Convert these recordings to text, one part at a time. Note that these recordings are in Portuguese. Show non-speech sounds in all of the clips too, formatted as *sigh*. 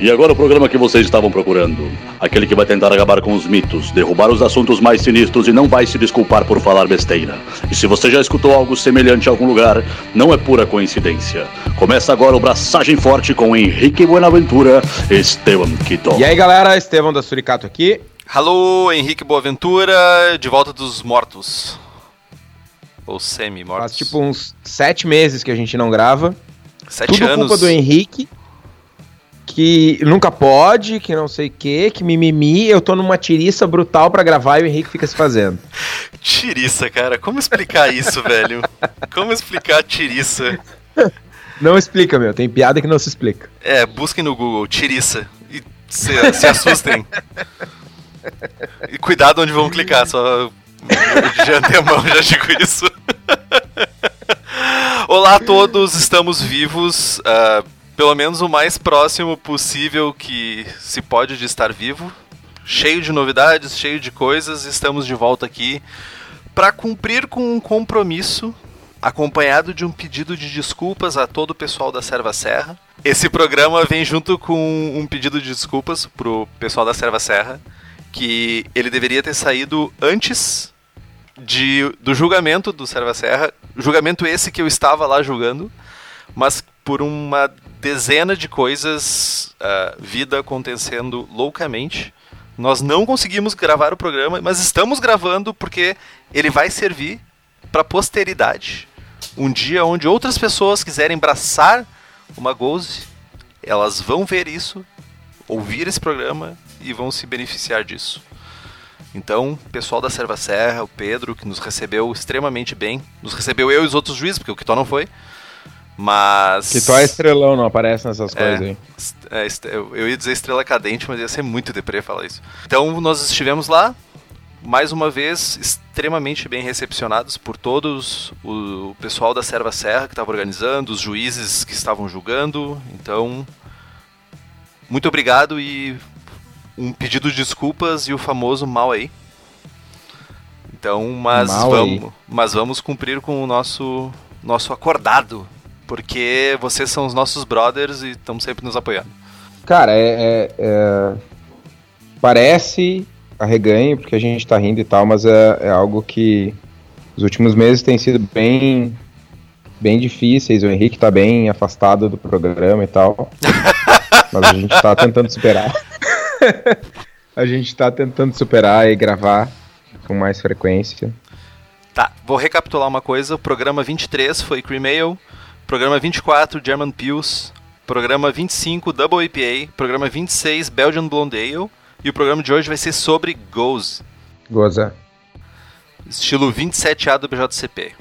E agora o programa que vocês estavam procurando. Aquele que vai tentar acabar com os mitos, derrubar os assuntos mais sinistros e não vai se desculpar por falar besteira. E se você já escutou algo semelhante em algum lugar, não é pura coincidência. Começa agora o Braçagem Forte com Henrique Buenaventura Estevam Quito. E aí galera, Estevam da Suricato aqui. Alô, Henrique Boaventura, de volta dos mortos. Ou semi-mortos. Faz tipo uns sete meses que a gente não grava. Sete Tudo anos. culpa do Henrique, que nunca pode, que não sei o que, que mimimi. Eu tô numa tiriça brutal pra gravar e o Henrique fica se fazendo. *laughs* Tiriça, cara. Como explicar isso, *laughs* velho? Como explicar tiriça? Não explica, meu. Tem piada que não se explica. É, busquem no Google, tiriça. E se, se assustem. E cuidado onde vão clicar, só de antemão já digo isso. *laughs* Olá a todos, estamos vivos, ah, pelo menos o mais próximo possível que se pode de estar vivo. Cheio de novidades, cheio de coisas, estamos de volta aqui para cumprir com um compromisso acompanhado de um pedido de desculpas a todo o pessoal da Serva Serra. Esse programa vem junto com um pedido de desculpas pro pessoal da Serva Serra, que ele deveria ter saído antes de, do julgamento do Serva Serra, julgamento esse que eu estava lá julgando, mas por uma dezena de coisas, a vida acontecendo loucamente, nós não conseguimos gravar o programa, mas estamos gravando porque ele vai servir para posteridade. Um dia onde outras pessoas quiserem abraçar uma Goze, elas vão ver isso, ouvir esse programa e vão se beneficiar disso. Então, pessoal da Serva Serra, o Pedro, que nos recebeu extremamente bem, nos recebeu eu e os outros juízes, porque o Kitó não foi. Mas. Que tu é estrelão, não aparece nessas É, coisas aí. é, eu ia dizer estrela cadente, mas ia ser muito deprê falar isso. Então nós estivemos lá, mais uma vez, extremamente bem recepcionados por todos, o, pessoal da Serva Serra que estava organizando, os juízes que estavam julgando. Então, muito obrigado e um pedido de desculpas e o famoso mal aí. Então, mas Mal aí. vamos, mas vamos cumprir com o nosso nosso acordado, porque vocês são os nossos brothers e estão sempre nos apoiando. Cara, é, é- é- Parece arreganho, porque a gente tá rindo e tal, mas é, é algo que os últimos meses têm sido bem. Bem difíceis, o Henrique tá bem afastado do programa e tal. *laughs* mas a gente tá tentando superar. a gente tá tentando superar e gravar com mais frequência. Tá, vou recapitular uma coisa. O programa 23 foi Cream Ale, programa 24 German Pils, programa 25 Double IPA, programa 26 Belgian Blonde Ale e o programa de hoje vai ser sobre Goes, Goza. estilo 27A do BJCP.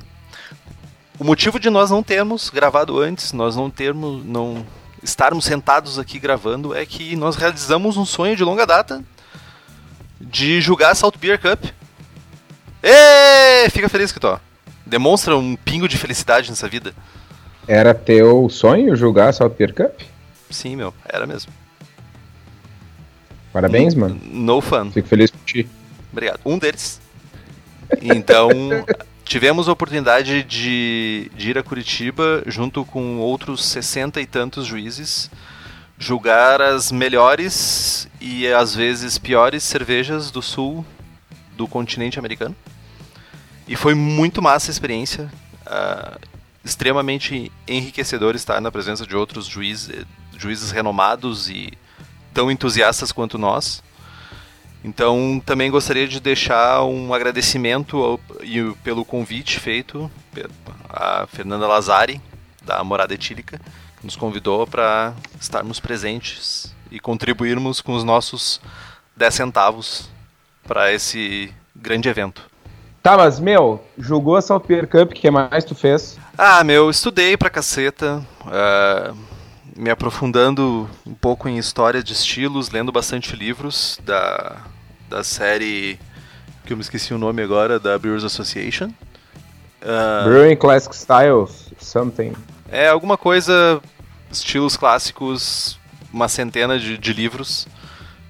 O motivo de nós não termos gravado antes, nós não termos, não estarmos sentados aqui gravando é que nós realizamos um sonho de longa data de jogar Salt Beer Cup. Ê, fica feliz que tô. Demonstra um pingo de felicidade nessa vida. Era teu sonho julgar South Pier Cup? Sim, meu, era mesmo. Parabéns, mano. No fun. Fico feliz por ti. Obrigado. Um deles. Então, *laughs* tivemos a oportunidade de, de ir a Curitiba junto com outros 60 e tantos juízes, julgar as melhores e às vezes piores cervejas do sul do continente americano. E foi muito massa a experiência. ah, extremamente enriquecedor estar na presença de outros juízes, juízes renomados e tão entusiastas quanto nós. Então, também gostaria de deixar um agradecimento ao- pelo convite feito a Fernanda Lazari, da Morada Etílica, que nos convidou para estarmos presentes e contribuirmos com os nossos 10 centavos para esse grande evento. Tá, mas, meu, jogou a South Pier Cup, o que mais tu fez? Ah, meu, estudei pra caceta, ah, me aprofundando um pouco em história de estilos, lendo bastante livros da, da série que eu me esqueci o nome agora, da Brewers Association. Ah, Brewing Classic Styles, something. é alguma coisa, estilos clássicos, uma centena de, de livros.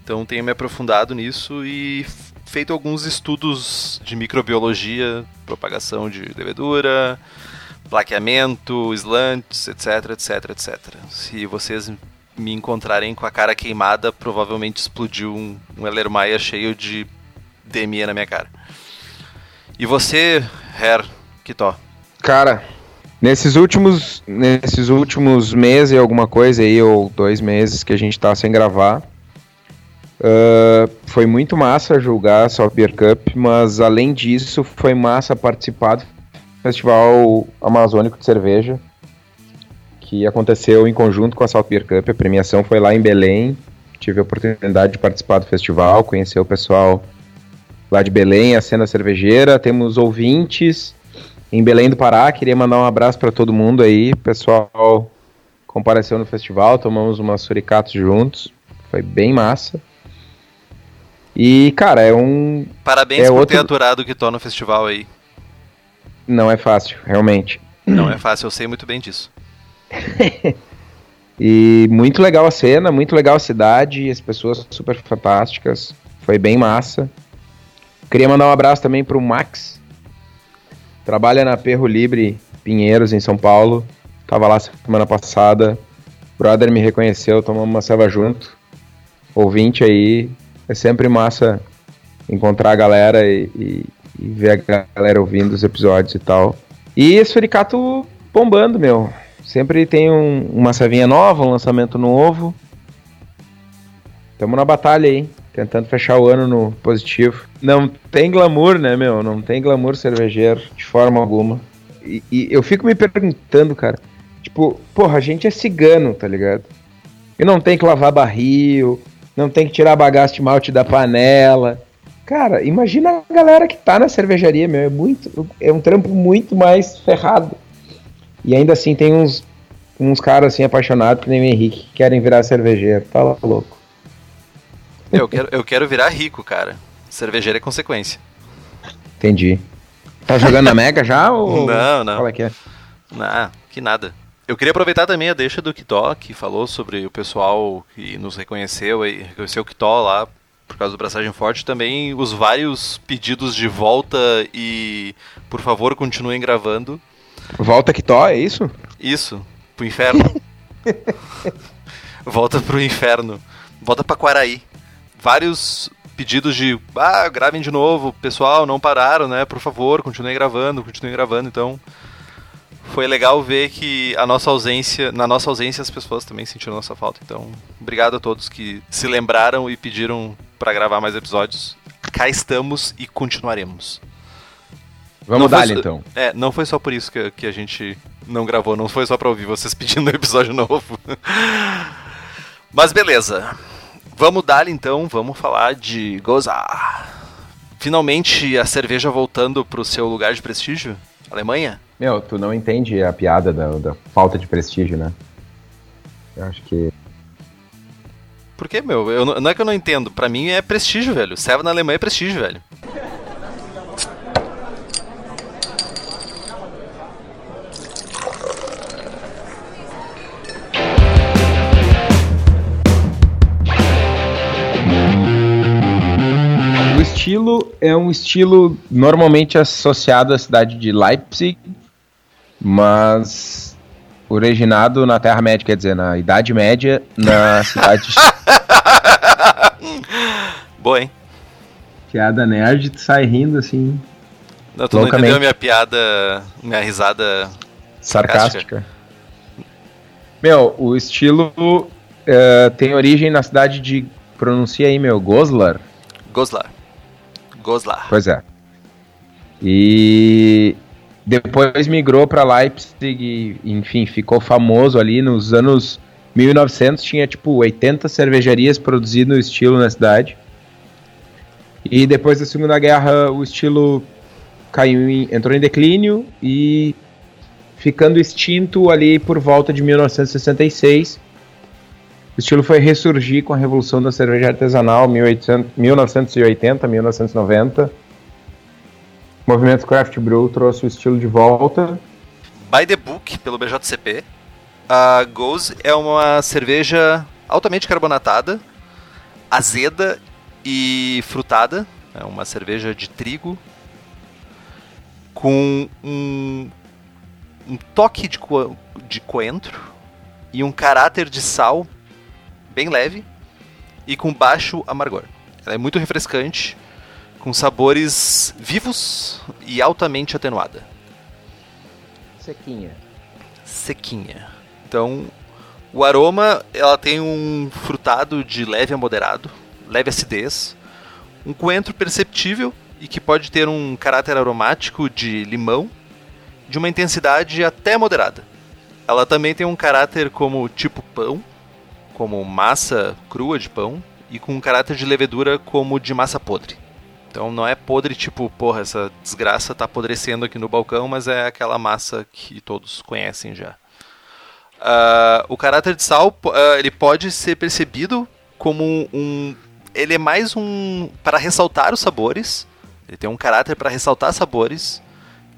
Então tenho me aprofundado nisso e feito alguns estudos de microbiologia, propagação de levedura, plaqueamento, slants, etc, etc, etc. Se vocês me encontrarem com a cara queimada, provavelmente explodiu um, um Ellermaia cheio de DME na minha cara. E você, Her Kitó? Cara, nesses últimos, nesses últimos meses e alguma coisa aí, ou dois meses que a gente tá sem gravar, uh, foi muito massa julgar a Beer Cup, mas além disso, foi massa participar do Festival Amazônico de Cerveja, que aconteceu em conjunto com a South Beer Cup. A premiação foi lá em Belém. Tive a oportunidade de participar do festival, conhecer o pessoal lá de Belém, a cena cervejeira. Temos ouvintes em Belém do Pará. Queria mandar um abraço para todo mundo aí. O pessoal compareceu no festival, tomamos umas suricatos juntos. Foi bem massa. E, cara, é um. Parabéns é por outro... ter aturado o que no festival aí. Não é fácil, realmente. Não é fácil, eu sei muito bem disso. *laughs* e muito legal a cena, muito legal a cidade, as pessoas super fantásticas. Foi bem massa. Queria mandar um abraço também pro Max. Trabalha na Perro Libre Pinheiros, em São Paulo. Tava lá semana passada. brother me reconheceu, tomamos uma selva junto. Ouvinte aí. É sempre massa encontrar a galera e, e, e ver a galera ouvindo os episódios e tal. E Suricato bombando, meu. Sempre tem um, uma savinha nova, um lançamento novo. Tamo na batalha aí, tentando fechar o ano no positivo. Não tem glamour, né, meu? Não tem glamour cervejeiro, de forma alguma. E, e eu fico me perguntando, cara, tipo, porra, a gente é cigano, tá ligado? E não tem que lavar barril, não tem que tirar bagaço de malte da panela. Cara, imagina a galera que tá na cervejaria, meu, é muito, é um trampo muito mais ferrado. E ainda assim tem uns, uns caras assim apaixonados que nem o Henrique que querem virar cervejeiro. Tá louco. Eu quero, eu quero virar rico, cara. Cervejeiro é consequência. Entendi. Tá jogando na Mega já ou. *laughs* Não, não. Qual é que é? Não, que nada. Eu queria aproveitar também a deixa do Kitó, que falou sobre o pessoal que nos reconheceu e reconheceu o Kitó lá por causa do Braçagem Forte. Também os vários pedidos de volta e por favor continuem gravando. Volta que tó, é isso? Isso, pro inferno. *laughs* Volta pro inferno. Volta pra Quaraí. Vários pedidos de, ah, gravem de novo, pessoal, não pararam, né? Por favor, continuem gravando, continuem gravando. Então, foi legal ver que a nossa ausência, na nossa ausência as pessoas também sentiram nossa falta. Então, obrigado a todos que se lembraram e pediram para gravar mais episódios. Cá estamos e continuaremos. Vamos dar então. É, não foi só por isso que, que a gente não gravou, não foi só pra ouvir vocês *laughs* pedindo um episódio novo. Mas beleza. Vamos dar então, vamos falar de gozar. Finalmente a cerveja voltando pro seu lugar de prestígio? Alemanha? Meu, tu não entende a piada da, da falta de prestígio, né? Eu acho que. Por que, meu? Eu, não é que eu não entendo. Pra mim é prestígio, velho. Serve na Alemanha é prestígio, velho. estilo é um estilo normalmente associado à cidade de Leipzig, mas originado na Terra-média, quer dizer, na Idade Média, na *laughs* cidade. Boa, hein? Piada nerd, tu sai rindo assim. Não, tu não entendeu a minha piada, minha risada sarcástica. sarcástica. Meu, o estilo uh, tem origem na cidade de. Pronuncia aí, meu, Goslar. Goslar. Goslar. Pois é. E depois migrou para Leipzig e, enfim, ficou famoso ali nos anos 1900. Tinha tipo 80 cervejarias produzindo o estilo na cidade. E depois da Segunda Guerra, o estilo caiu em, entrou em declínio e ficando extinto ali por volta de 1966 o estilo foi ressurgir com a revolução da cerveja artesanal 1980, 1990. Movimento Craft Brew trouxe o estilo de volta. By the Book, pelo BJCP, a Goose é uma cerveja altamente carbonatada, azeda e frutada. É uma cerveja de trigo com um, um toque de, co de coentro e um caráter de sal bem leve e com baixo amargor. Ela é muito refrescante, com sabores vivos e altamente atenuada. Sequinha. Sequinha. Então, o aroma, ela tem um frutado de leve a moderado, leve acidez, um coentro perceptível e que pode ter um caráter aromático de limão, de uma intensidade até moderada. Ela também tem um caráter como tipo pão, como massa crua de pão, e com um caráter de levedura como de massa podre. Então não é podre tipo, porra, essa desgraça tá apodrecendo aqui no balcão, mas é aquela massa que todos conhecem já. Uh, o caráter de sal, uh, ele pode ser percebido como um, ele é mais um para ressaltar os sabores. Ele tem um caráter para ressaltar sabores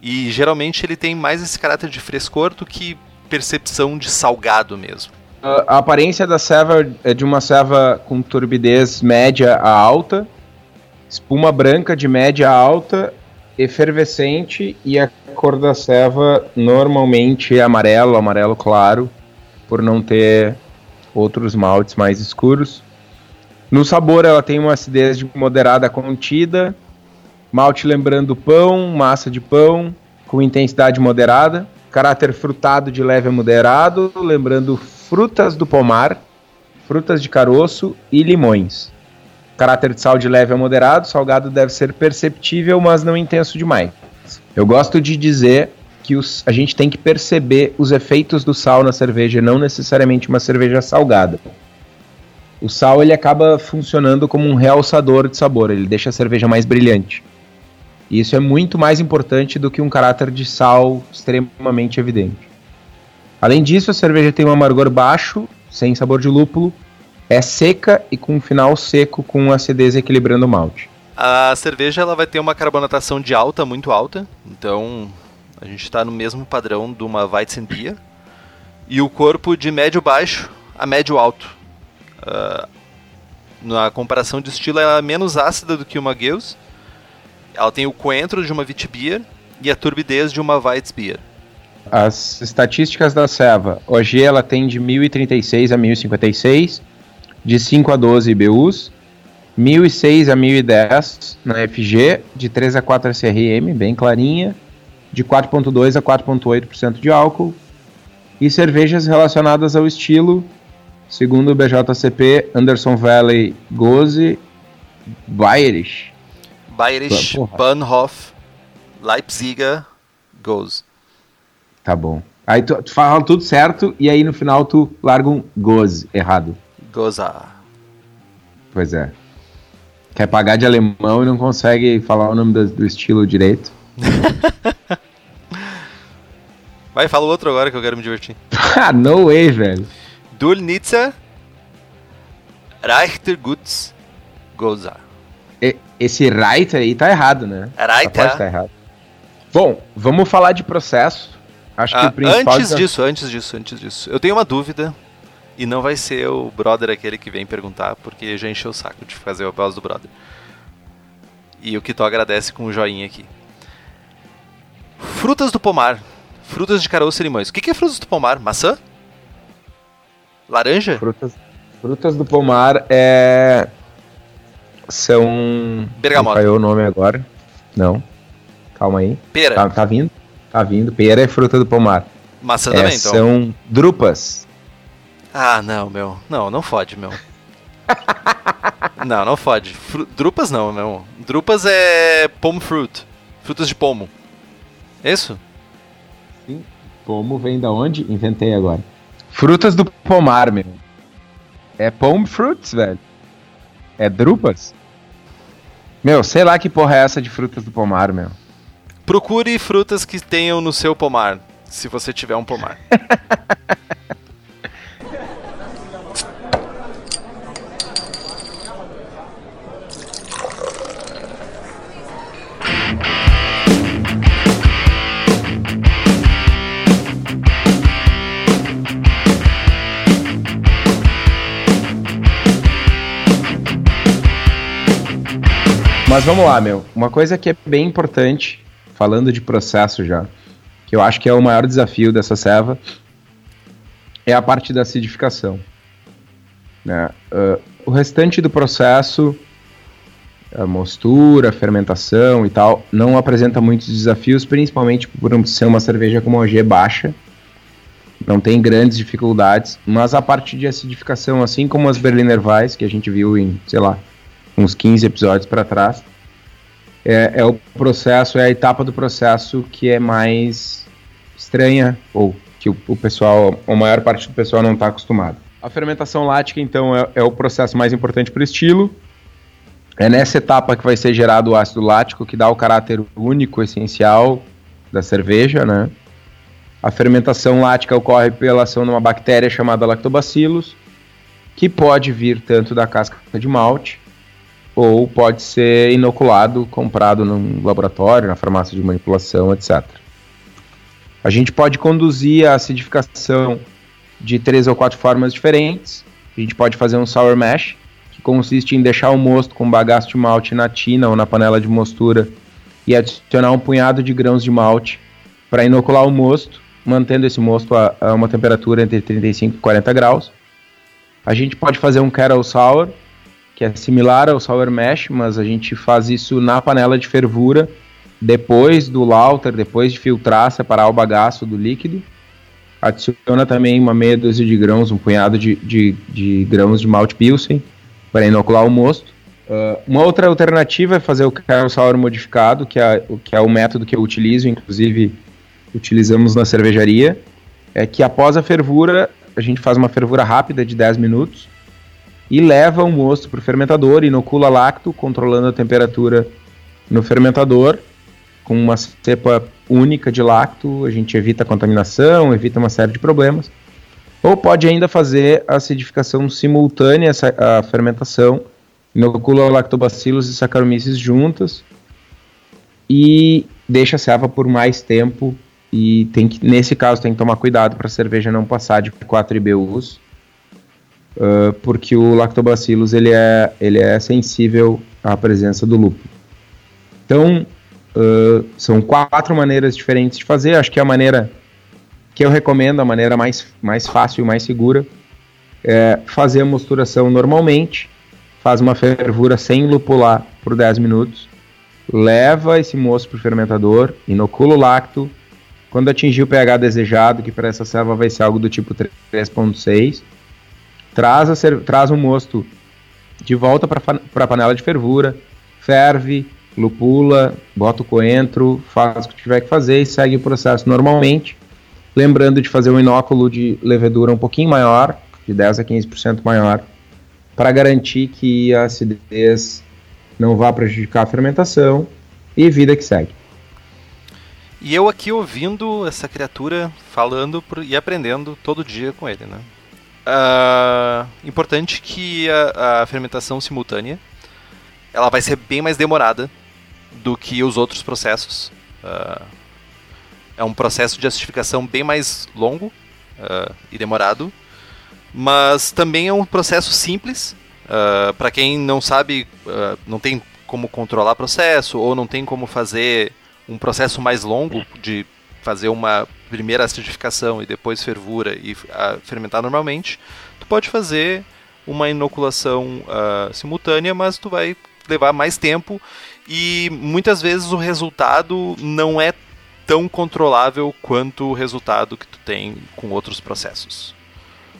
e geralmente ele tem mais esse caráter de frescor do que percepção de salgado mesmo. A aparência da ceva é de uma ceva com turbidez média a alta, espuma branca de média alta, efervescente e a cor da ceva normalmente é amarelo, amarelo claro, por não ter outros maltes mais escuros. No sabor, ela tem uma acidez de moderada contida, malte lembrando pão, massa de pão, com intensidade moderada, caráter frutado de leve a moderado, lembrando frutas do pomar, frutas de caroço e limões. Caráter de sal de leve a moderado, salgado deve ser perceptível, mas não intenso demais. Eu gosto de dizer que os, a gente tem que perceber os efeitos do sal na cerveja, não necessariamente uma cerveja salgada o sal ele acaba funcionando como um realçador de sabor, ele deixa a cerveja mais brilhante. E isso é muito mais importante do que um caráter de sal extremamente evidente. Além disso, a cerveja tem um amargor baixo, sem sabor de lúpulo, é seca e com um final seco com acidez equilibrando o malte. A cerveja ela vai ter uma carbonatação de alta, muito alta, então a gente está no mesmo padrão de uma Weizenbier. E o corpo de médio baixo a médio alto. Uh, na comparação de estilo, ela é menos ácida do que uma Geuss. Ela tem o coentro de uma Witbier e a turbidez de uma Weizbier. As estatísticas da Seva. Hoje ela tem de 1036 a 1056, de 5 a 12 IBUs, 1006 a 1010 na FG, de 3 a 4 CRM, bem clarinha, de 4.2 a 4.8% de álcool, e cervejas relacionadas ao estilo Segundo o BJCP, Anderson Valley Goze, Bayerisch. Bayerisch, Bahnhof, Leipziger, Goze. Tá bom. Aí tu, tu, fala tudo certo e aí no final tu larga um Goze errado. Goza. Pois é. Quer pagar de alemão e não consegue falar o nome do, do estilo direito. *laughs* Vai, fala o outro agora que eu quero me divertir. *laughs* ah, no way, velho. Dulnitzer Reichterguts Goza. Esse Reiter aí tá errado, né? Reiter. Tá errado. Bom, vamos falar de processo. Acho ah, que o principal. Antes disso, antes disso, antes disso. Eu tenho uma dúvida. E não vai ser o brother aquele que vem perguntar, porque já encheu o saco de fazer o papel do brother. E o que tu agradece com o joinha aqui. Frutas do pomar. Frutas de caroço e limões. O que é frutas do pomar? Maçã? Laranja? Frutas, frutas do pomar é. São. Bergamota. Não o nome agora. Não. Calma aí. Pera. Tá, tá vindo? Tá vindo. Pera é fruta do pomar. Maçã é, também, então. São drupas. Ah, não, meu. Não, não fode, meu. *laughs* não, não fode. Fru drupas não, meu. Drupas é pomo fruit. Frutas de pomo. Isso? Sim. Pomo vem da onde? Inventei agora. Frutas do pomar, meu. É palm fruits, velho. É drupas? Meu, sei lá que porra é essa de frutas do pomar, meu. Procure frutas que tenham no seu pomar, se você tiver um pomar. *laughs* Mas vamos lá, meu. Uma coisa que é bem importante, falando de processo já, que eu acho que é o maior desafio dessa ceva, é a parte da acidificação. Né? Uh, o restante do processo, a mostura, fermentação e tal, não apresenta muitos desafios, principalmente por ser uma cerveja com uma OG baixa. Não tem grandes dificuldades, mas a parte de acidificação, assim como as Berliner Weiss, que a gente viu em, sei lá, uns 15 episódios para trás, é, é, o processo, é a etapa do processo que é mais estranha, ou que o, o pessoal, a maior parte do pessoal não está acostumado. A fermentação lática, então, é, é o processo mais importante para o estilo. É nessa etapa que vai ser gerado o ácido lático, que dá o caráter único, essencial da cerveja, né? A fermentação lática ocorre pela ação de uma bactéria chamada lactobacillus, que pode vir tanto da casca de malte ou pode ser inoculado, comprado num laboratório, na farmácia de manipulação, etc. A gente pode conduzir a acidificação de três ou quatro formas diferentes. A gente pode fazer um sour mash, que consiste em deixar o mosto com bagaço de malte na tina ou na panela de mostura e adicionar um punhado de grãos de malte para inocular o mosto, mantendo esse mosto a, a, uma temperatura entre 35 e 40 graus. A gente pode fazer um kettle sour, que é similar ao sour mash, mas a gente faz isso na panela de fervura, depois do lauter, depois de filtrar, separar o bagaço do líquido. Adiciona também uma meia dúzia de grãos, um punhado de, de, de grãos de malte pilsen para inocular o mosto. Uh, uma outra alternativa é fazer o Carol Sour modificado, que é, que é o método que eu utilizo, inclusive utilizamos na cervejaria, é que após a fervura, a gente faz uma fervura rápida de 10 minutos e leva o mosto para o fermentador, inocula lacto, controlando a temperatura no fermentador, com uma cepa única de lacto, a gente evita a contaminação, evita uma série de problemas. Ou pode ainda fazer a acidificação simultânea à fermentação, inocula lactobacillus e Saccharomyces juntas e deixa a serva por mais tempo e tem que, nesse caso tem que tomar cuidado para a cerveja não passar de 4 IBUs, uh, porque o lactobacillus ele é, ele é sensível à presença do lúpulo. Então, Uh, são quatro maneiras diferentes de fazer. Acho que a maneira que eu recomendo, a maneira mais, mais fácil e mais segura, é fazer a mosturação normalmente, faz uma fervura sem lupular por 10 minutos, leva esse moço para o fermentador, inocula o lacto, quando atingir o pH desejado, que para essa serva vai ser algo do tipo 3.6, traz, a, traz o mosto de volta para a panela de fervura, ferve, lupula, bota o coentro, faz o que tiver que fazer e segue o processo normalmente. Lembrando de fazer um inóculo de levedura um pouquinho maior, de 10 a 15% maior, para garantir que a acidez não vá prejudicar a fermentação e vida que segue. E eu aqui ouvindo essa criatura falando e aprendendo todo dia com ele, né? Uh, importante que a, a fermentação simultânea ela vai ser bem mais demorada do que os outros processos. Uh, é um processo de acidificação bem mais longo uh, e demorado, mas também é um processo simples. Para quem não sabe, não tem como controlar processo ou não tem como fazer um processo mais longo de fazer uma primeira acidificação e depois fervura e fermentar normalmente, tu pode fazer uma inoculação simultânea, mas tu vai levar mais tempo e muitas vezes o resultado não é tão controlável quanto o resultado que tu tem com outros processos.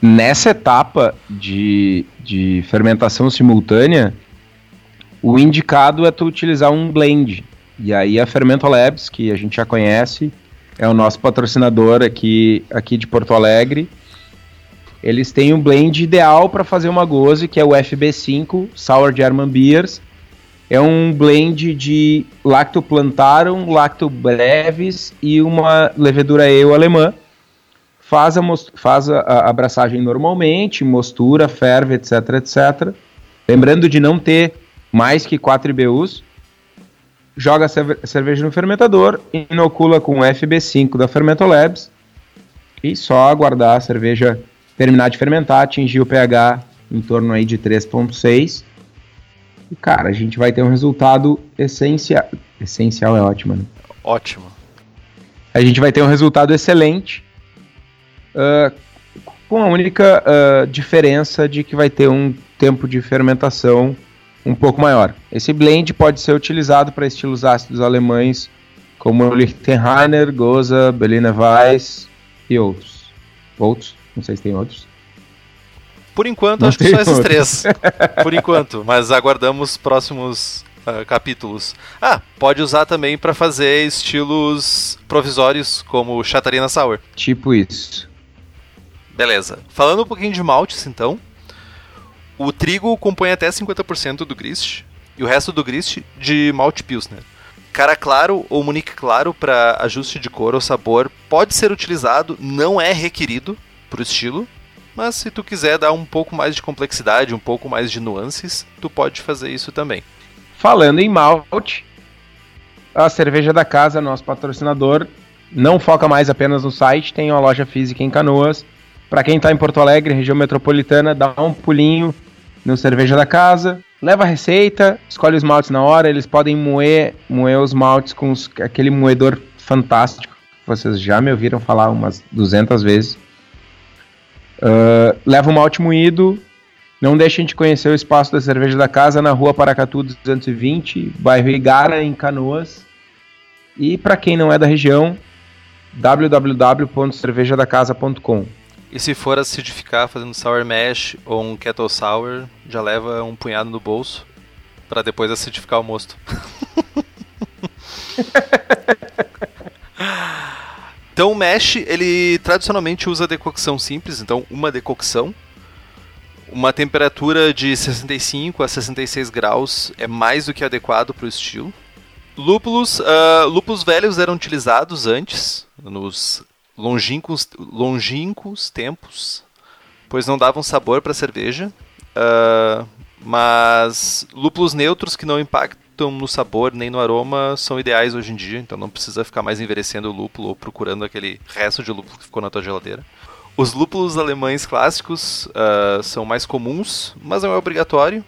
Nessa etapa de, de fermentação simultânea, o indicado é tu utilizar um blend. E aí a Fermento Labs, que a gente já conhece, é o nosso patrocinador aqui, aqui de Porto Alegre. Eles têm um blend ideal para fazer uma goze, que é o FB5 Sour German Beers, é um blend de lactoplantarum, lactobrevis e uma levedura ale alemã. Faz, a, faz a, a abraçagem normalmente, mostura, ferve, etc, etc. Lembrando de não ter mais que 4 IBUs. Joga a cerveja no fermentador, inocula com o FB5 da Fermentolabs e só aguardar a cerveja terminar de fermentar, atingir o pH em torno aí de 3.6 e, cara, a gente vai ter um resultado essencial. Essencial é ótimo, né? Ótimo. A gente vai ter um resultado excelente. Uh, com a única uh, diferença de que vai ter um tempo de fermentação um pouco maior. Esse blend pode ser utilizado para estilos ácidos alemães como Lichtenheiner, Goza, Berliner Weiss e outros. Outros? Não sei se tem outros. Por enquanto, Não acho que só esses três. *laughs* Por enquanto, mas aguardamos próximos uh, capítulos. Ah, pode usar também para fazer estilos provisórios, como Chatarina Sour. Tipo isso. Beleza. Falando um pouquinho de maltes, então. O trigo compõe até 50% do grist e o resto do grist de malte pilsner. Cara claro ou munique claro para ajuste de cor ou sabor pode ser utilizado, não é requerido para o estilo, mas se tu quiser dar um pouco mais de complexidade, um pouco mais de nuances, tu pode fazer isso também. Falando em malte, a cerveja da casa, nosso patrocinador, não foca mais apenas no site, tem uma loja física em Canoas. Para quem está em Porto Alegre, região metropolitana, dá um pulinho no Cerveja da Casa, leva a receita, escolhe os maltes na hora, eles podem moer, moer os maltes com os, aquele moedor fantástico. Vocês já me ouviram falar umas 200 vezes. Uh, leva o malte moído. Não deixem de conhecer o espaço da Cerveja da Casa na rua Paracatu 220, bairro Igara, em Canoas. E para quem não é da região, www.cervejadacasa.com. E se for acidificar fazendo sour mash ou um kettle sour, já leva um punhado no bolso para depois acidificar o mosto. *laughs* então o mash, ele tradicionalmente usa decocção simples, então uma decocção. Uma temperatura de 65 a 66 graus é mais do que adequado para o estilo. Lúpulos, uh, lúpulos velhos eram utilizados antes, nos longínquos, longínquos tempos, pois não davam sabor para a cerveja. Uh, mas lúpulos neutros que não impactam no sabor nem no aroma são ideais hoje em dia, então não precisa ficar mais envelhecendo o lúpulo ou procurando aquele resto de lúpulo que ficou na tua geladeira. Os lúpulos alemães clássicos uh, são mais comuns, mas não é obrigatório,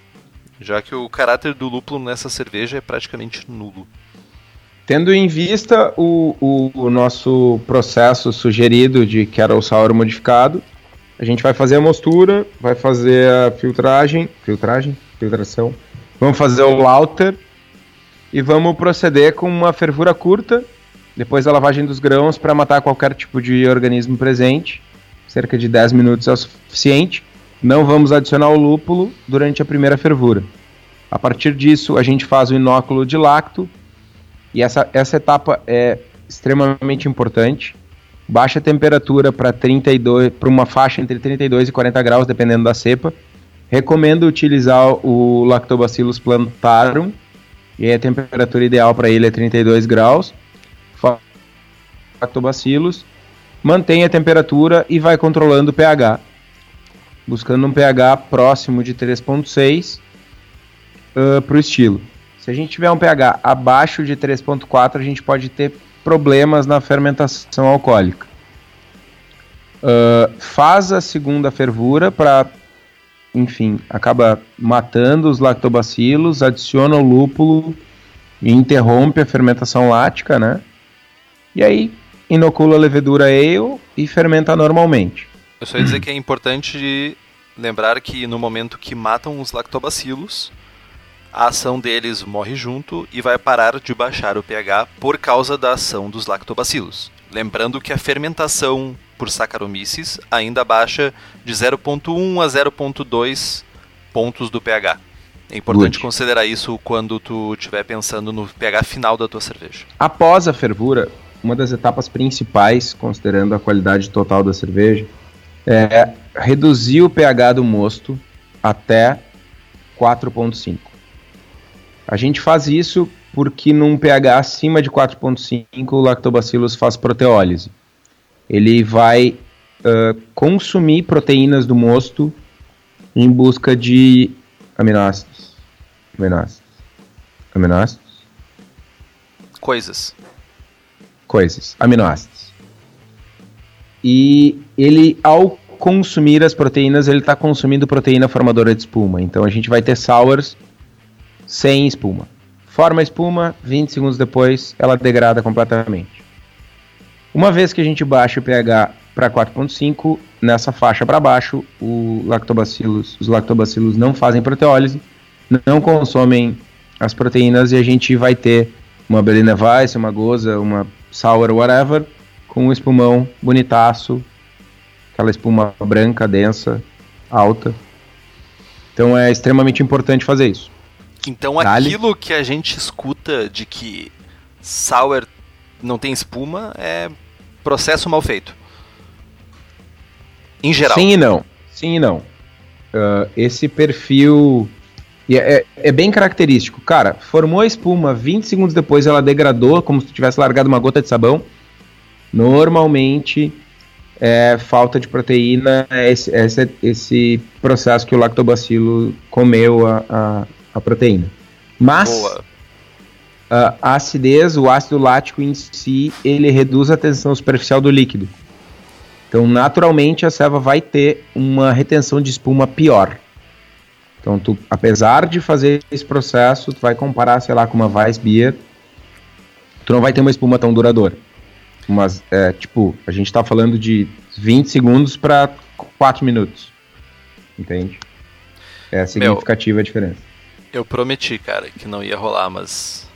já que o caráter do lúpulo nessa cerveja é praticamente nulo. Tendo em vista o, o, o, nosso processo sugerido de Sour modificado, a gente vai fazer a mostura, vai fazer a filtragem, filtragem, filtração, vamos fazer o lauter e vamos proceder com uma fervura curta, depois da lavagem dos grãos para matar qualquer tipo de organismo presente, cerca de 10 minutos é o suficiente. Não vamos adicionar o lúpulo durante a primeira fervura. A partir disso, a gente faz o inóculo de lacto, e essa, essa etapa é extremamente importante. Baixa temperatura para 32, para uma faixa entre 32 e 40 graus, dependendo da cepa. Recomendo utilizar o Lactobacillus plantarum, e a temperatura ideal para ele é 32 graus. Lactobacillus. Mantém a temperatura e vai controlando o pH, buscando um pH próximo de 3.6 uh, para o estilo. Se a gente tiver um pH abaixo de 3.4, a gente pode ter problemas na fermentação alcoólica. Uh, faz a segunda fervura para, enfim, acaba matando os lactobacilos, adiciona o lúpulo e interrompe a fermentação lática, né? E aí inocula a levedura ale e fermenta normalmente. Eu só ia dizer que é importante lembrar que no momento que matam os lactobacilos, a ação deles morre junto e vai parar de baixar o pH por causa da ação dos lactobacilos. Lembrando que a fermentação por Saccharomyces ainda baixa de 0.1 a 0.2 pontos do pH. É importante Good. considerar isso quando tu estiver pensando no pH final da tua cerveja. Após a fervura, uma das etapas principais, considerando a qualidade total da cerveja, é reduzir o pH do mosto até 4.5. A gente faz isso porque num pH acima de 4.5 o lactobacillus faz proteólise. Ele vai uh, consumir proteínas do mosto em busca de aminoácidos. Aminoácidos. Aminoácidos? Coisas. Coisas. Aminoácidos. E ele, ao consumir as proteínas, ele está consumindo proteína formadora de espuma. Então a gente vai ter sours sem espuma. Forma a espuma, 20 segundos depois ela degrada completamente. Uma vez que a gente baixa o pH para 4.5, nessa faixa para baixo, os lactobacilos não fazem proteólise, não consomem as proteínas e a gente vai ter uma Berliner Weiss, uma Goza, uma Sour, whatever, com um espumão bonitaço, aquela espuma branca, densa, alta. Então é extremamente importante fazer isso. Então aquilo que a gente escuta de que Sour não tem espuma é processo mal feito. Em geral. Sim e não. Sim e não. Uh, esse perfil é, é, é, bem característico. Cara, formou a espuma, 20 segundos depois ela degradou, como se tivesse largado uma gota de sabão. Normalmente, é, falta de proteína é esse, esse, esse, processo que o lactobacilo comeu a, a, a proteína. Mas Boa. a acidez, o ácido lático em si, ele reduz a tensão superficial do líquido. Então, naturalmente, a ceva vai ter uma retenção de espuma pior. Então, tu, apesar de fazer esse processo, tu vai comparar, sei lá, com uma Weissbier, tu não vai ter uma espuma tão duradoura. Mas, é, tipo, a gente tá falando de 20 segundos para 4 minutos. Entende? É significativa Meu, a diferença. Eu prometi, cara, que não ia rolar, mas.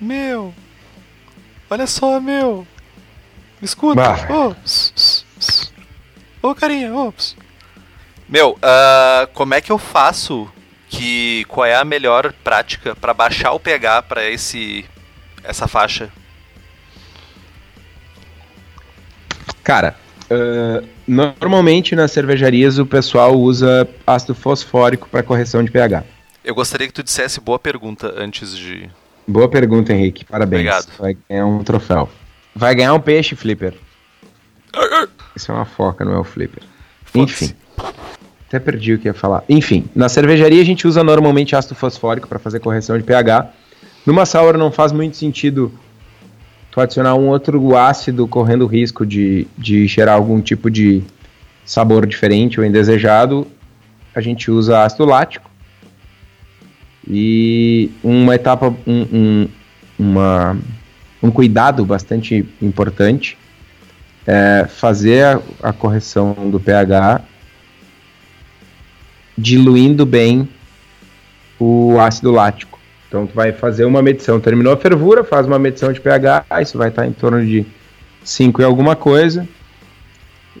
Meu! Olha só, meu! Me escuta! Ô, oh, oh, carinha, ô! Oh. Meu, uh, como é que eu faço que qual é a melhor prática para baixar o pH para esse essa faixa? Cara, uh, normalmente nas cervejarias o pessoal usa ácido fosfórico para correção de pH. Eu gostaria que tu dissesse boa pergunta antes de. Boa pergunta, Henrique. Parabéns. Obrigado. Vai ganhar um troféu. Vai ganhar um peixe, Flipper. Isso é uma foca, não é o Flipper. Enfim. Até perdi o que ia falar. Enfim, na cervejaria a gente usa normalmente ácido fosfórico para fazer correção de pH. Numa sour não faz muito sentido tu adicionar um outro ácido correndo risco de, de gerar algum tipo de sabor diferente ou indesejado. A gente usa ácido lático. E uma etapa, um, um, uma, um cuidado bastante importante é fazer a, a correção do pH diluindo bem o ácido lático. Então tu vai fazer uma medição, terminou a fervura, faz uma medição de pH, isso vai estar em torno de 5 e alguma coisa.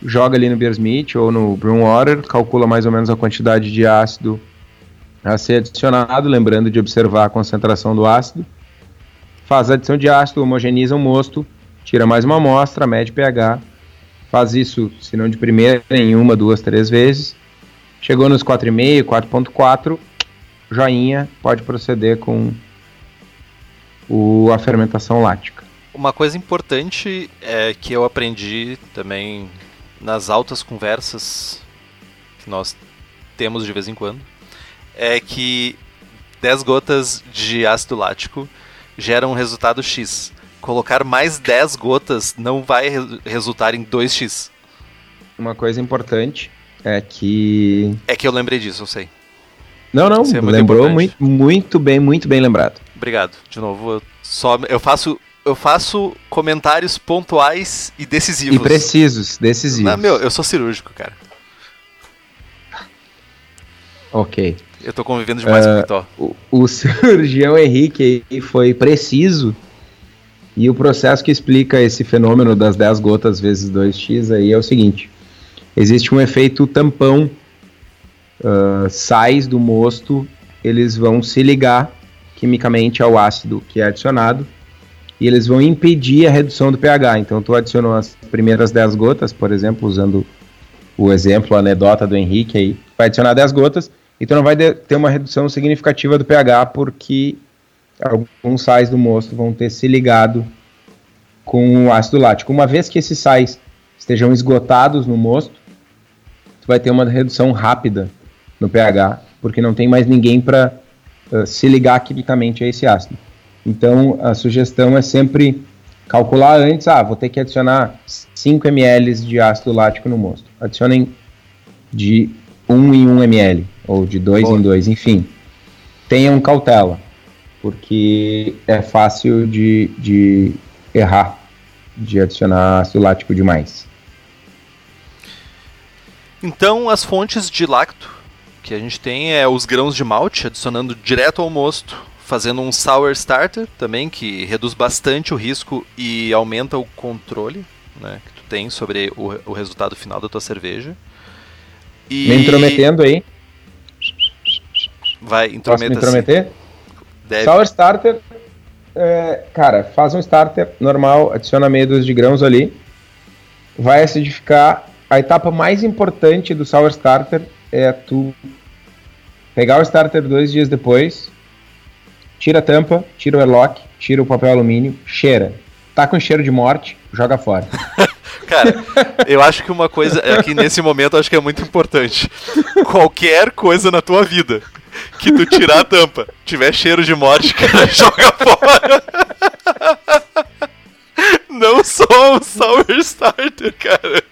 Joga ali no Beersmith ou no Broom Water, calcula mais ou menos a quantidade de ácido a ser adicionado, lembrando de observar a concentração do ácido. Faz a adição de ácido, homogeniza o mosto, tira mais uma amostra, mede pH. Faz isso, se não de primeira, em uma, duas, três vezes. Chegou nos 4,5, 4.4, joinha, pode proceder com o, a fermentação lática. Uma coisa importante é que eu aprendi também nas altas conversas que nós temos de vez em quando, é que 10 gotas de ácido lático geram um resultado X. Colocar mais 10 gotas não vai resultar em 2x. Uma coisa importante é que. É que eu lembrei disso, eu sei. Não, não, é lembrou muito, muito bem, muito bem lembrado. Obrigado. De novo, eu só eu faço eu faço comentários pontuais e decisivos. E precisos, decisivos. Não, meu, eu sou cirúrgico, cara. Ok. Eu tô convivendo demais uh, com o O, o *laughs* cirurgião Henrique foi preciso e o processo que explica esse fenômeno das 10 gotas vezes 2x aí é o seguinte existe um efeito tampão. Uh, sais do mosto, eles vão se ligar quimicamente ao ácido que é adicionado e eles vão impedir a redução do pH. Então, tu adicionou as primeiras 10 gotas, por exemplo, usando o exemplo, a anedota do Henrique aí, vai adicionar 10 gotas e tu não vai ter uma redução significativa do pH porque alguns sais do mosto vão ter se ligado com o ácido lático. Uma vez que esses sais estejam esgotados no mosto, tu vai ter uma redução rápida no pH, porque não tem mais ninguém para uh, se ligar quimicamente a esse ácido. Então, a sugestão é sempre calcular antes, ah, vou ter que adicionar 5 ml de ácido lático no mosto. Adicionem de 1 em 1 ml, ou de 2 em 2, enfim. Tenham cautela, porque é fácil de, de errar, de adicionar ácido lático demais. Então, as fontes de lacto que a gente tem é os grãos de malte, adicionando direto ao mosto, fazendo um sour starter também, que reduz bastante o risco e aumenta o controle né, que tu tem sobre o, o resultado final da tua cerveja. E... Me intrometendo aí. Vai, intrometa Posso me intrometer? Deve. Sour starter, é, cara, faz um starter normal, adiciona meia dúzia de grãos ali, vai acidificar. A etapa mais importante do sour starter é tu pegar o starter dois dias depois, tira a tampa, tira o airlock, tira o papel alumínio, cheira. Tá com cheiro de morte, joga fora. *laughs* Cara, eu acho que uma coisa aqui nesse momento acho que é muito importante. Qualquer coisa na tua vida que tu tirar a tampa, tiver cheiro de morte, *laughs* cara, joga fora. Não só um Sour Starter, cara.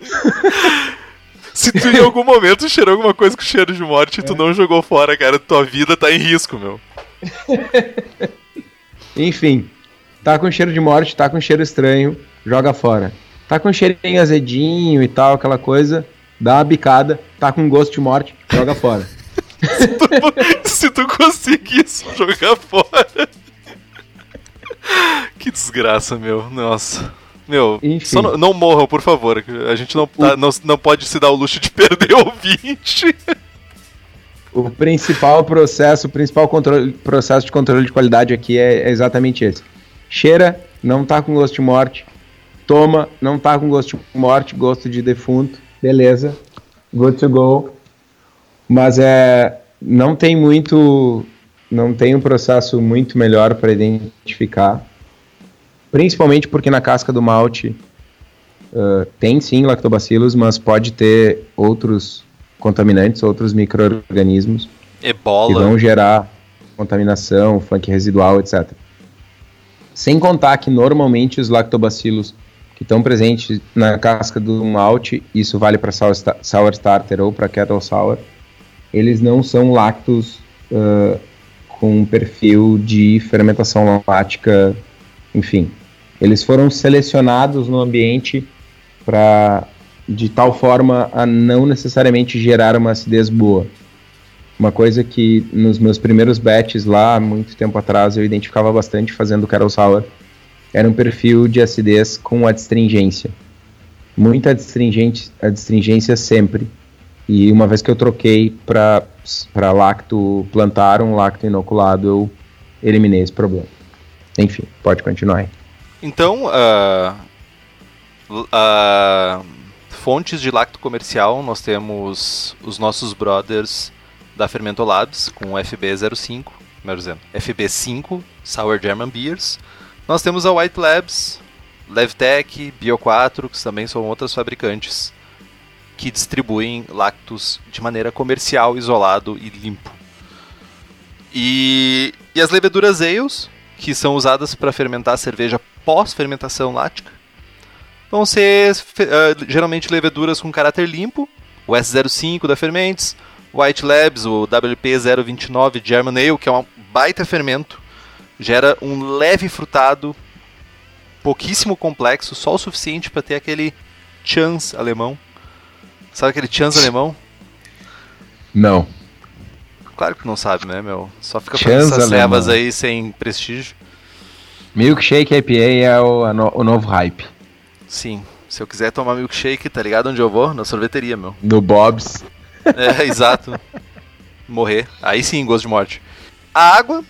Se tu em algum momento cheirou alguma coisa com cheiro de morte e tu não jogou fora, cara, tua vida tá em risco, meu. Enfim, tá com cheiro de morte, tá com cheiro estranho, joga fora. Tá com cheirinho azedinho e tal, aquela coisa, dá uma bicada, tá com gosto de morte, joga fora. *laughs* se, tu, se tu conseguisse jogar fora. Que desgraça, meu. Nossa. Meu, não, não, morram, por favor. A gente não, tá, não, não pode se dar o luxo de *laughs* perder o ouvinte. O principal processo, o principal controle, processo de controle de qualidade aqui é, é, exatamente esse. Cheira, não tá com gosto de morte. Toma, não tá com gosto de morte, gosto de defunto. Beleza. Good to go. Mas é, não tem muito, não tem um processo muito melhor para identificar principalmente porque na casca do malte uh, tem sim lactobacilos, mas pode ter outros contaminantes, outros micro-organismos Ebola. que vão gerar contaminação, funk residual, etc. Sem contar que normalmente os lactobacilos que estão presentes na casca do malte, isso vale para sour, sour, starter ou para kettle sour, eles não são lactos uh, com perfil de fermentação lática, enfim, eles foram selecionados no ambiente para de tal forma a não necessariamente gerar uma acidez boa. Uma coisa que nos meus primeiros batches lá, muito tempo atrás, eu identificava bastante fazendo Carol Sour, era um perfil de acidez com adstringência. Muita adstringência, adstringência sempre. E uma vez que eu troquei para lacto plantar, um lacto inoculado, eu eliminei esse problema. Enfim, pode continuar aí. Então, uh, uh, fontes de lacto comercial, nós temos os nossos brothers da Fermentolabs com FB05, melhor dizendo, FB5, Sour German Beers. Nós temos a White Labs, Levtech, Bio4, que também são outras fabricantes que distribuem lactos de maneira comercial, isolado e limpo. E, e as leveduras ales, que são usadas para fermentar cerveja pós-fermentação lática. Vão ser uh, geralmente leveduras com caráter limpo, o S05 da Fermentes, White Labs, o WP029 German Ale, que é um baita fermento, gera um leve frutado, pouquíssimo complexo, só o suficiente para ter aquele chance alemão. Sabe aquele chance alemão? Não. Claro que não sabe, né, meu? Só fica fazendo essas levas aí sem prestígio. Milkshake IPA é o, no, o novo hype. Sim. Se eu quiser tomar milkshake, tá ligado onde eu vou? Na sorveteria, meu. No Bob's. É, exato. Morrer. Aí sim, gosto de morte. A água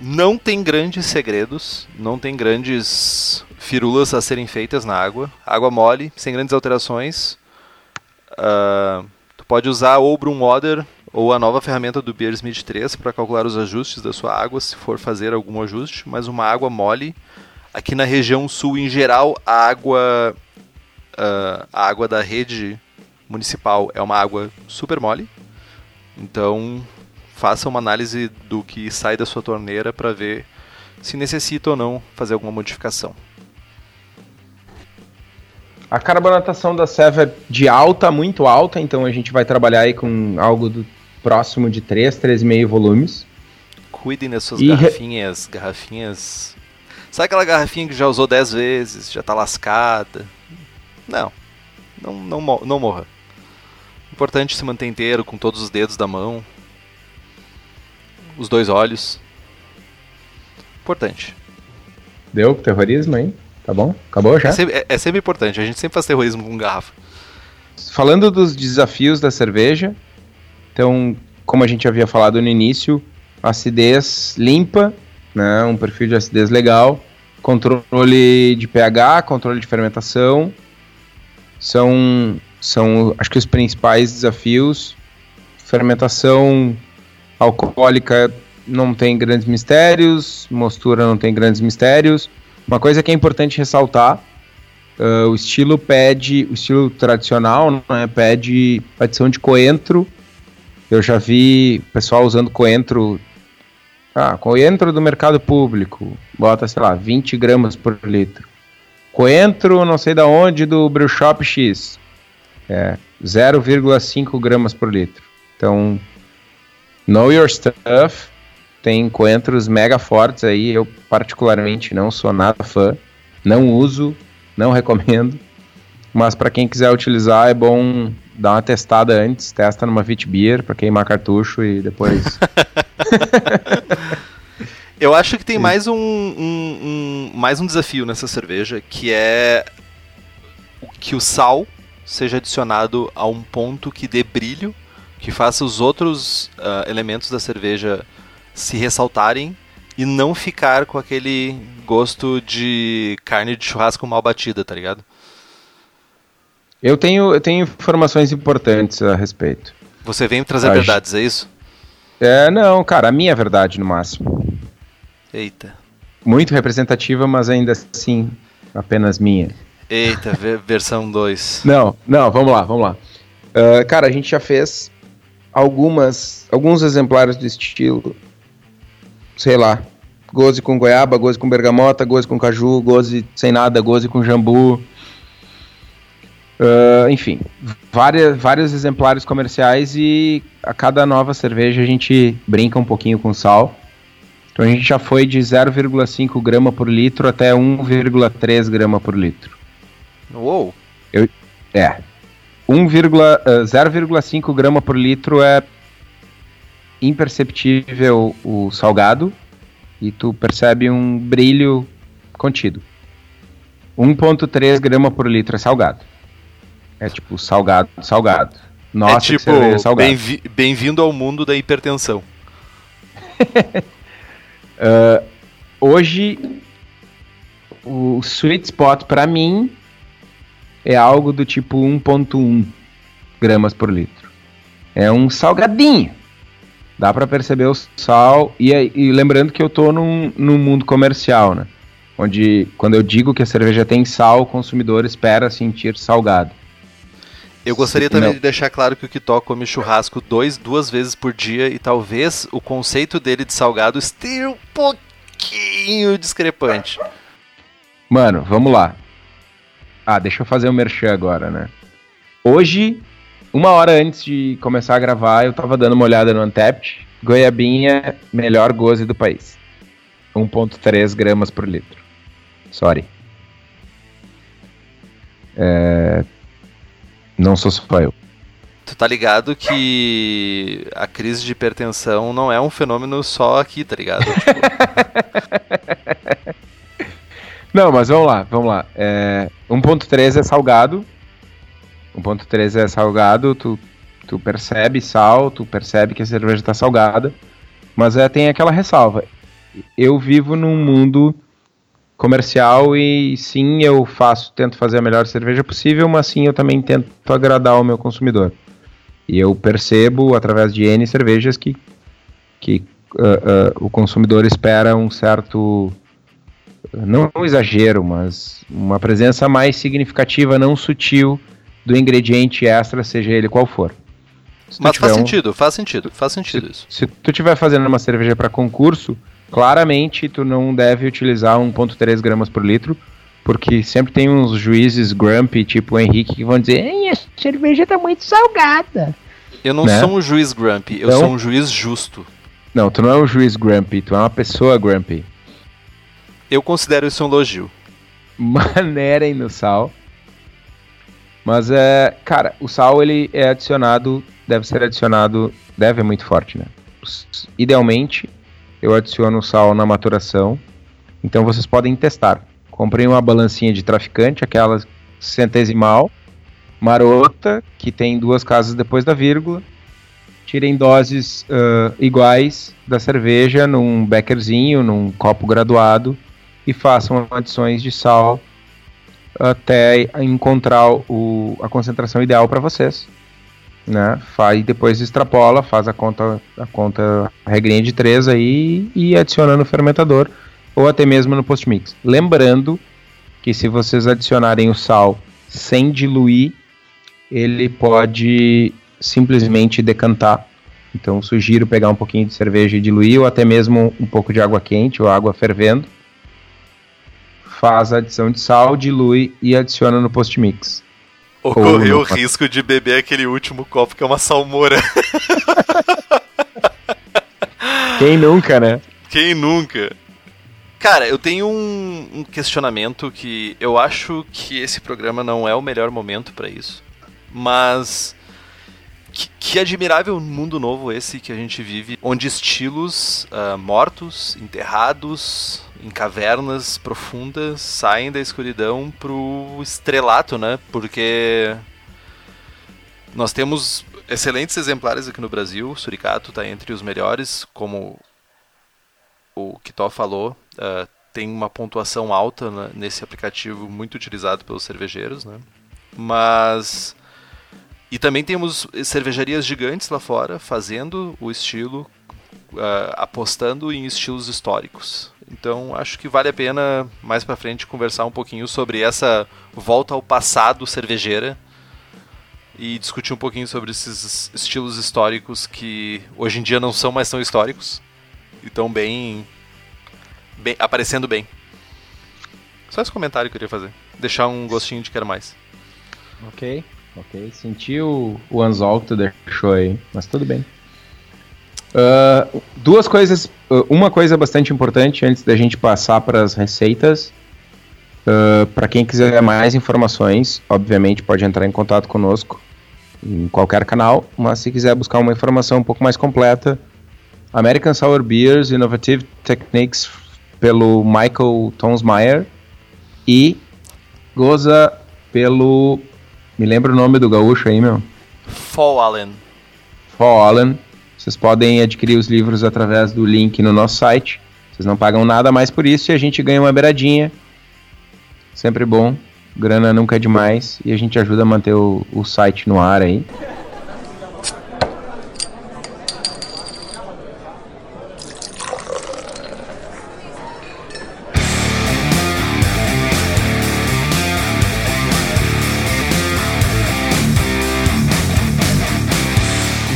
não tem grandes segredos, não tem grandes firulas a serem feitas na água. Água mole, sem grandes alterações. Uh, tu pode usar ou Broom Water ou a nova ferramenta do Beersmith 3 para calcular os ajustes da sua água, se for fazer algum ajuste, mas uma água mole. Aqui na região sul, em geral, a água, uh, a água da rede municipal é uma água super mole. Então, faça uma análise do que sai da sua torneira para ver se necessita ou não fazer alguma modificação. A carbonatação da Seva é de alta, muito alta, então a gente vai trabalhar aí com algo do próximo de 3, 3,5 volumes. Cuidem das suas e garrafinhas, garrafinhas. Sabe aquela garrafinha que já usou 10 vezes, já tá lascada? Não. Não, não, não morra. Importante se manter inteiro, com todos os dedos da mão. Os dois olhos. Importante. Deu terrorismo aí? Tá bom? Acabou já? É sempre, é, é sempre importante, a gente sempre faz terrorismo com garrafa. Falando dos desafios da cerveja, então, como a gente havia falado no início, acidez limpa, né, um perfil de acidez legal, controle de pH, controle de fermentação, são, são acho que os principais desafios. Fermentação alcoólica não tem grandes mistérios, mostura não tem grandes mistérios. Uma coisa que é importante ressaltar, uh, o estilo pede, o estilo tradicional né, pede adição de coentro. Eu já vi pessoal usando coentro ah, coentro do mercado público, bota, sei lá, 20 gramas por litro. Coentro, não sei da onde, do Brew Shop X, é 0,5 gramas por litro. Então, know your stuff. Tem coentros mega fortes aí, eu particularmente não sou nada fã, não uso, não *laughs* recomendo. Mas para quem quiser utilizar é bom dar uma testada antes, testa numa Vit Beer para queimar cartucho e depois. *laughs* Eu acho que tem mais um, um, um, mais um desafio nessa cerveja, que é que o sal seja adicionado a um ponto que dê brilho, que faça os outros uh, elementos da cerveja se ressaltarem e não ficar com aquele gosto de carne de churrasco mal batida, tá ligado? Eu tenho, eu tenho informações importantes a respeito. Você vem trazer verdades, é isso? É, não, cara, a minha verdade no máximo. Eita. Muito representativa, mas ainda assim, apenas minha. Eita, versão 2. Não, não, vamos lá, vamos lá. Uh, cara, a gente já fez algumas, alguns exemplares do estilo, sei lá, goze com goiaba, goze com bergamota, goze com caju, goze sem nada, goze com jambu, Uh, enfim, várias, vários exemplares comerciais e a cada nova cerveja a gente brinca um pouquinho com sal. Então a gente já foi de 0,5 grama por litro até 1,3 grama por litro. Uou! Eu, é. 0,5 uh, grama por litro é imperceptível o salgado e tu percebe um brilho contido. 1,3 grama por litro é salgado. É tipo salgado, salgado. Nossa, é tipo, salgado. Bem-vindo ao mundo da hipertensão. uh, *laughs* hoje, o sweet spot para mim é algo do tipo 1.1 gramas por litro. É um salgadinho. Dá para perceber o sal. E, e, lembrando que eu tô num, num mundo comercial, né? Onde, quando eu digo que a cerveja tem sal, o consumidor espera sentir salgado. Eu gostaria também Não. de deixar claro que o Kitó come churrasco dois, duas vezes por dia e talvez o conceito dele de salgado esteja um pouquinho discrepante. Mano, vamos lá. Ah, deixa eu fazer o um merchan agora, né? Hoje, uma hora antes de começar a gravar, eu tava dando uma olhada no Antept. Goiabinha, melhor goze do país. 1.3 gramas por litro. Sorry. É, não sou só eu. Tu tá ligado que a crise de hipertensão não é um fenômeno só aqui, tá ligado? *laughs* Tipo... não, mas vamos lá, vamos lá. É, 1.3 é salgado. 1.3 é salgado, tu, tu percebe sal, tu percebe que a cerveja tá salgada. Mas é, tem aquela ressalva. Eu vivo num mundo comercial e sim eu faço, tento fazer a melhor cerveja possível, mas sim eu também tento agradar o meu consumidor. E eu percebo através de N cervejas que, que uh, uh, o consumidor espera um certo, não um exagero, mas uma presença mais significativa, não sutil, do ingrediente extra, seja ele qual for. Mas faz um... sentido, faz sentido, faz sentido se, isso. Se tu estiver fazendo uma cerveja para concurso, claramente tu não deve utilizar 1.3 gramas por litro, porque sempre tem uns juízes grumpy, tipo o Henrique, que vão dizer, a cerveja tá muito salgada. Eu não né? sou um juiz grumpy, eu então, sou um juiz justo. Não, tu não é um juiz grumpy, tu é uma pessoa grumpy. Eu considero isso um elogio. *laughs* Manerem no sal. Mas é, cara, o sal ele é adicionado, deve ser adicionado, deve é muito forte, né? Idealmente, eu adiciono sal na maturação. Então vocês podem testar. Comprei uma balancinha de traficante, aquela centesimal, marota, que tem duas casas depois da vírgula. Tirem doses uh, iguais da cerveja num beckerzinho, num copo graduado e façam adições de sal até encontrar o, a concentração ideal para vocês. Né? Faz, depois extrapola, faz a conta, a conta a regrinha de 3 aí e adiciona no fermentador ou até mesmo no post-mix. Lembrando que se vocês adicionarem o sal sem diluir, ele pode simplesmente decantar. Então sugiro pegar um pouquinho de cerveja e diluir, ou até mesmo um pouco de água quente ou água fervendo faz a adição de sal, dilui e adiciona no post-mix. Ocorreu o risco de beber aquele último copo que é uma salmoura. *laughs* Quem nunca, né? Quem nunca? Cara, eu tenho um, um, questionamento que eu acho que esse programa não é o melhor momento para isso. Mas que, que, admirável mundo novo esse que a gente vive, onde estilos uh, mortos, enterrados, em cavernas profundas, saem da escuridão pro estrelato, né? Porque nós temos excelentes exemplares aqui no Brasil. O Suricato está entre os melhores, como o Kitó falou. Uh, tem uma pontuação alta né, nesse aplicativo muito utilizado pelos cervejeiros, né? Mas e também temos cervejarias gigantes lá fora fazendo o estilo, uh, apostando em estilos históricos. Então acho que vale a pena mais para frente conversar um pouquinho sobre essa volta ao passado cervejeira e discutir um pouquinho sobre esses estilos históricos que hoje em dia não são mais tão históricos e estão bem, bem aparecendo bem. Só esse comentário que eu queria fazer, deixar um gostinho de quero mais. Ok, ok. Senti o, o anzol que tu deixou aí, mas tudo bem. Uh, duas coisas. Uh, uma coisa bastante importante antes da gente passar para as receitas. Uh, para quem quiser mais informações, obviamente pode entrar em contato conosco em qualquer canal, mas se quiser buscar uma informação um pouco mais completa, American Sour Beers Innovative Techniques pelo Michael Tonsmeyer e Goza pelo. Me lembra o nome do gaúcho aí, meu? Fall Allen. Fall Allen vocês podem adquirir os livros através do link no nosso site. Vocês não pagam nada mais por isso e a gente ganha uma beiradinha. Sempre bom. Grana nunca é demais e a gente ajuda a manter o, o site no ar aí.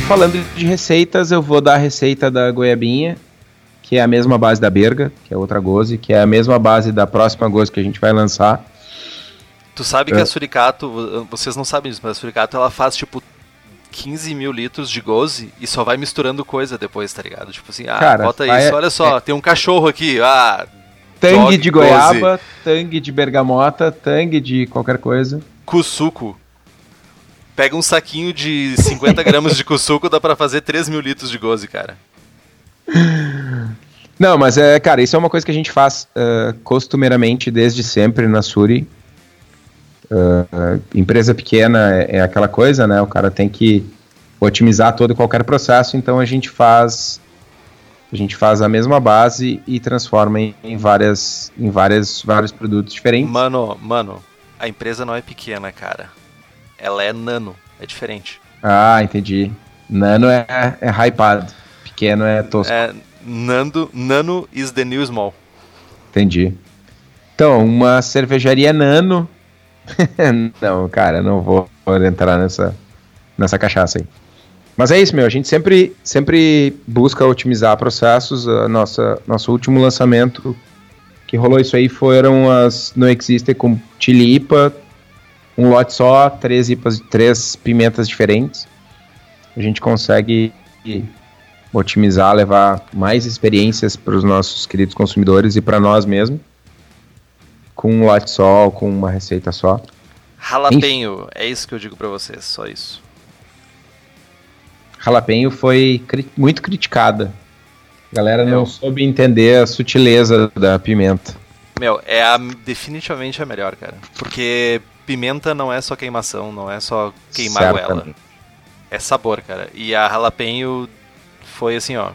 Falando de receitas, eu vou dar a receita da goiabinha, que é a mesma base da berga, que é outra goze, que é a mesma base da próxima goze que a gente vai lançar. Tu sabe que a é. Suricato, vocês não sabem disso, mas a Suricato ela faz tipo 15 mil litros de goze e só vai misturando coisa depois, tá ligado? Tipo assim, ah, Cara, bota isso, é, olha só, é... tem um cachorro aqui, ah. Tangue de goiaba, goze. tangue de bergamota, tangue de qualquer coisa. Cusuco. Pega um saquinho de 50 *laughs* gramas de cusuco, dá pra fazer 3 mil litros de goze, cara. Não, mas é, cara, isso é uma coisa que a gente faz uh, costumeiramente desde sempre na Suri. Uh, empresa pequena é, é, aquela coisa, né? O cara tem que otimizar todo e qualquer processo, então a gente faz a gente faz a mesma base e transforma em, em várias em várias vários produtos diferentes. Mano, mano, a empresa não é pequena, cara. Ela é nano, é diferente. Ah, entendi. Nano é, é hypado, pequeno é tosco. É, nando, nano is the new small. Entendi. Então, uma cervejaria nano. *laughs* não, cara, não vou entrar nessa, nessa cachaça aí. Mas é isso, meu. A gente sempre, sempre busca otimizar processos. A nossa, nosso último lançamento que rolou isso aí foram as No Existe com Chilipa, um lote só, três, IPAs, três pimentas diferentes. A gente consegue otimizar, levar mais experiências para os nossos queridos consumidores e para nós mesmos, com um lote só, com uma receita só. Ralapenho, é isso que eu digo para vocês, só isso. Ralapenho foi cri muito criticada. A galera Meu. não soube entender a sutileza da pimenta. Meu, é a, definitivamente a melhor, cara. Porque pimenta não é só queimação, não é só queimar a goela. É sabor, cara. E a ralapenho foi assim, ó,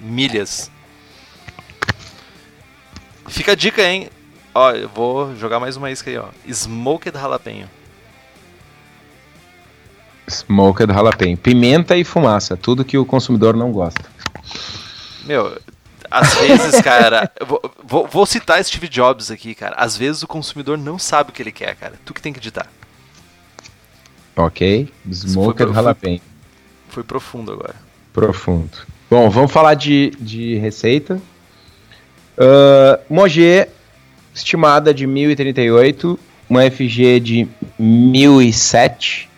milhas. Fica a dica, hein? Ó, eu vou jogar mais uma isca aí, ó. Smoked Jalapeno. Smoked Jalapeno. Pimenta e fumaça, tudo que o consumidor não gosta. Meu, às vezes, cara, vou, vou, vou, citar Steve Jobs aqui, cara. Às vezes o consumidor não sabe o que ele quer, cara. Tu que tem que editar. Ok. Smoked Jalapeno. Foi profundo agora. Profundo. Bom, vamos falar de, de receita. Uh, Moget, estimada de 1038, uma FG de 1007,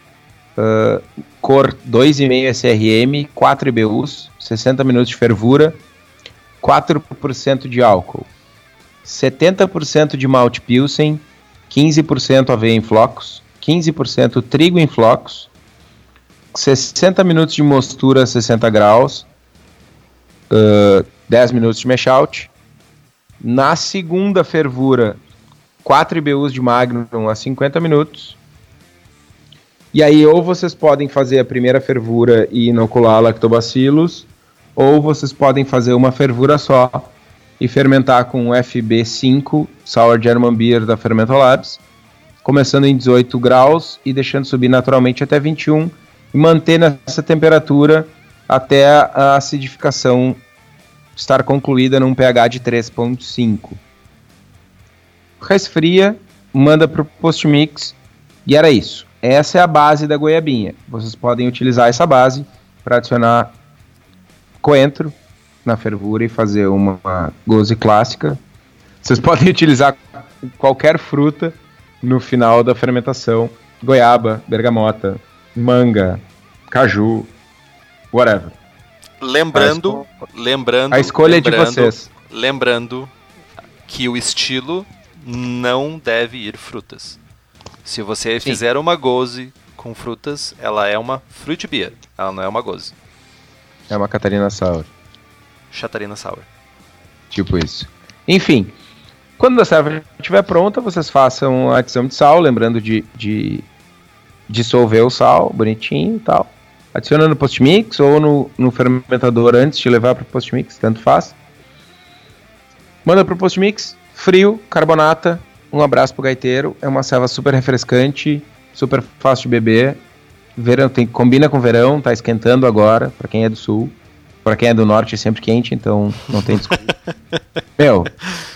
uh, cor 2,5 SRM, 4 IBUs, 60 minutos de fervura, 4% de álcool, 70% de malte Pilsen, 15% aveia em flocos, 15% trigo em flocos, 60 minutos de mostura a 60 graus, uh, 10 minutos de mash out, na segunda fervura, 4 IBUs de Magnum a 50 minutos. E aí, ou vocês podem fazer a primeira fervura e inocular lactobacilos, ou vocês podem fazer uma fervura só e fermentar com FB5, Sour German Beer da Fermentolabs, começando em 18 graus e deixando subir naturalmente até 21 e manter nessa temperatura até a acidificação estar concluída num pH de 3.5. Resfria, manda para o post-mix e era isso. Essa é a base da goiabinha. Vocês podem utilizar essa base para adicionar coentro na fervura e fazer uma, uma goze clássica. Vocês *laughs* podem utilizar qualquer fruta no final da fermentação: goiaba, bergamota, manga, caju, whatever. Lembrando, a lembrando, a escolha lembrando, é de vocês. Lembrando que o estilo não deve ir frutas. Se você Sim. fizer uma goze com frutas, ela é uma fruit beer, ela não é uma goze. É uma Catarina Sour. Catarina Sour. Tipo isso. Enfim, quando a serva estiver pronta, vocês façam a adição de sal, lembrando de, de dissolver o sal bonitinho e tal adiciona no post-mix ou no, no fermentador antes de levar para o post-mix, tanto faz. Manda para o post-mix, frio, carbonata, um abraço pro gaiteiro, é uma selva super refrescante, super fácil de beber, verão, tem, combina com verão, tá esquentando agora, para quem é do sul, para quem é do norte é sempre quente, então não tem desculpa. *laughs* Meu,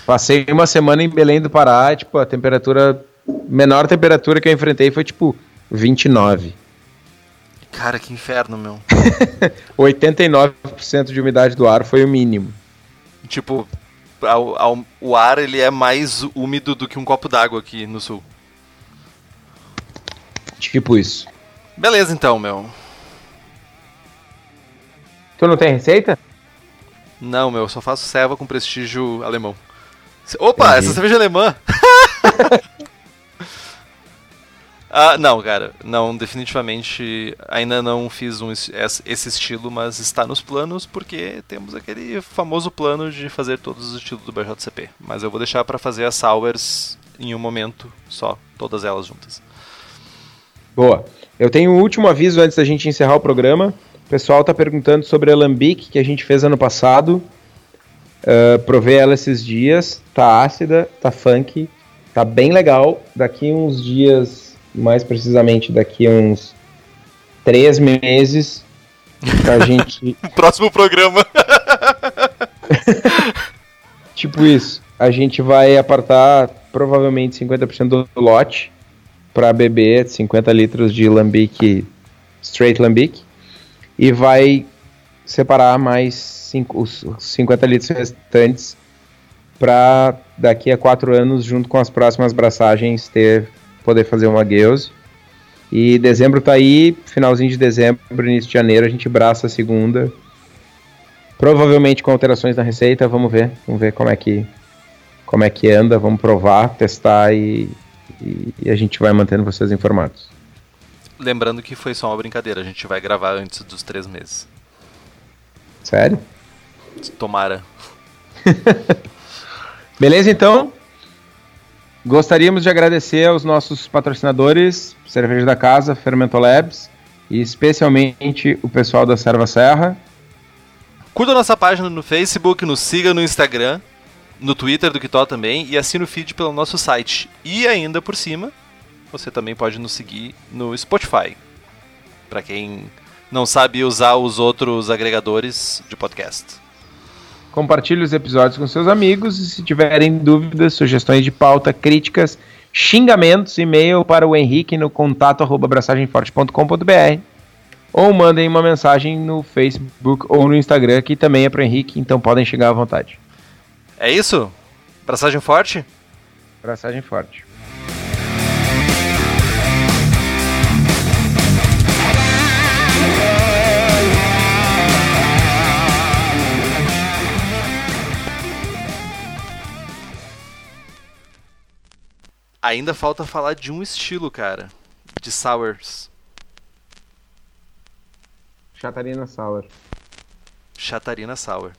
passei uma semana em Belém do Pará, tipo, a temperatura, menor temperatura que eu enfrentei foi tipo 29. Cara, que inferno, meu. *laughs* 89% de umidade do ar foi o mínimo. Tipo, ao, ao, o ar ele é mais úmido do que um copo d'água aqui no sul. Tipo isso. Beleza então, meu. Tu não tem receita? Não, meu, só faço serva com prestígio alemão. Opa, Entendi. essa cerveja é alemã! *laughs* Ah, não, cara, não, definitivamente ainda não fiz um, esse estilo, mas está nos planos porque temos aquele famoso plano de fazer todos os estilos do BJCP. Mas eu vou deixar para fazer as sours em um momento só, todas elas juntas. Boa. Eu tenho um último aviso antes da gente encerrar o programa. O pessoal está perguntando sobre a Lambic que a gente fez ano passado. Uh, provei ela esses dias. Tá ácida, tá funk, tá bem legal. Daqui uns dias mais precisamente daqui uns três meses, a *laughs* gente. Próximo programa. *laughs* tipo isso. A gente vai apartar provavelmente 50% do lote para beber 50 litros de lambique, straight lambique, e vai separar mais cinco, os 50 litros restantes para daqui a quatro anos, junto com as próximas braçagens, ter poder fazer uma Gales. E dezembro tá aí, finalzinho de dezembro, início de janeiro, a gente braça a segunda. Provavelmente com alterações na receita, vamos ver. Vamos ver como é que como é que anda, vamos provar, testar e e, e a gente vai mantendo vocês informados. Lembrando que foi só uma brincadeira, a gente vai gravar antes dos três meses. Sério? Tomara. *laughs* Beleza, então? Gostaríamos de agradecer aos nossos patrocinadores, Cerveja da Casa, Fermento Labs, e especialmente o pessoal da Serva Serra. Curta nossa página no Facebook, nos siga no Instagram, no Twitter do Kitó também, e assine o feed pelo nosso site. E ainda por cima, você também pode nos seguir no Spotify. Para quem não sabe usar os outros agregadores de podcast. Compartilhe os episódios com seus amigos e se tiverem dúvidas, sugestões de pauta, críticas, xingamentos, e-mail para o Henrique no contato abraçagemforte.com.br ou mandem uma mensagem no Facebook ou no Instagram, que também é para o Henrique, então podem chegar à vontade. É isso? Abraçagem forte? Abraçagem forte. Ainda falta falar de um estilo, cara. De sours. Chatarina Sour. Chatarina Sour.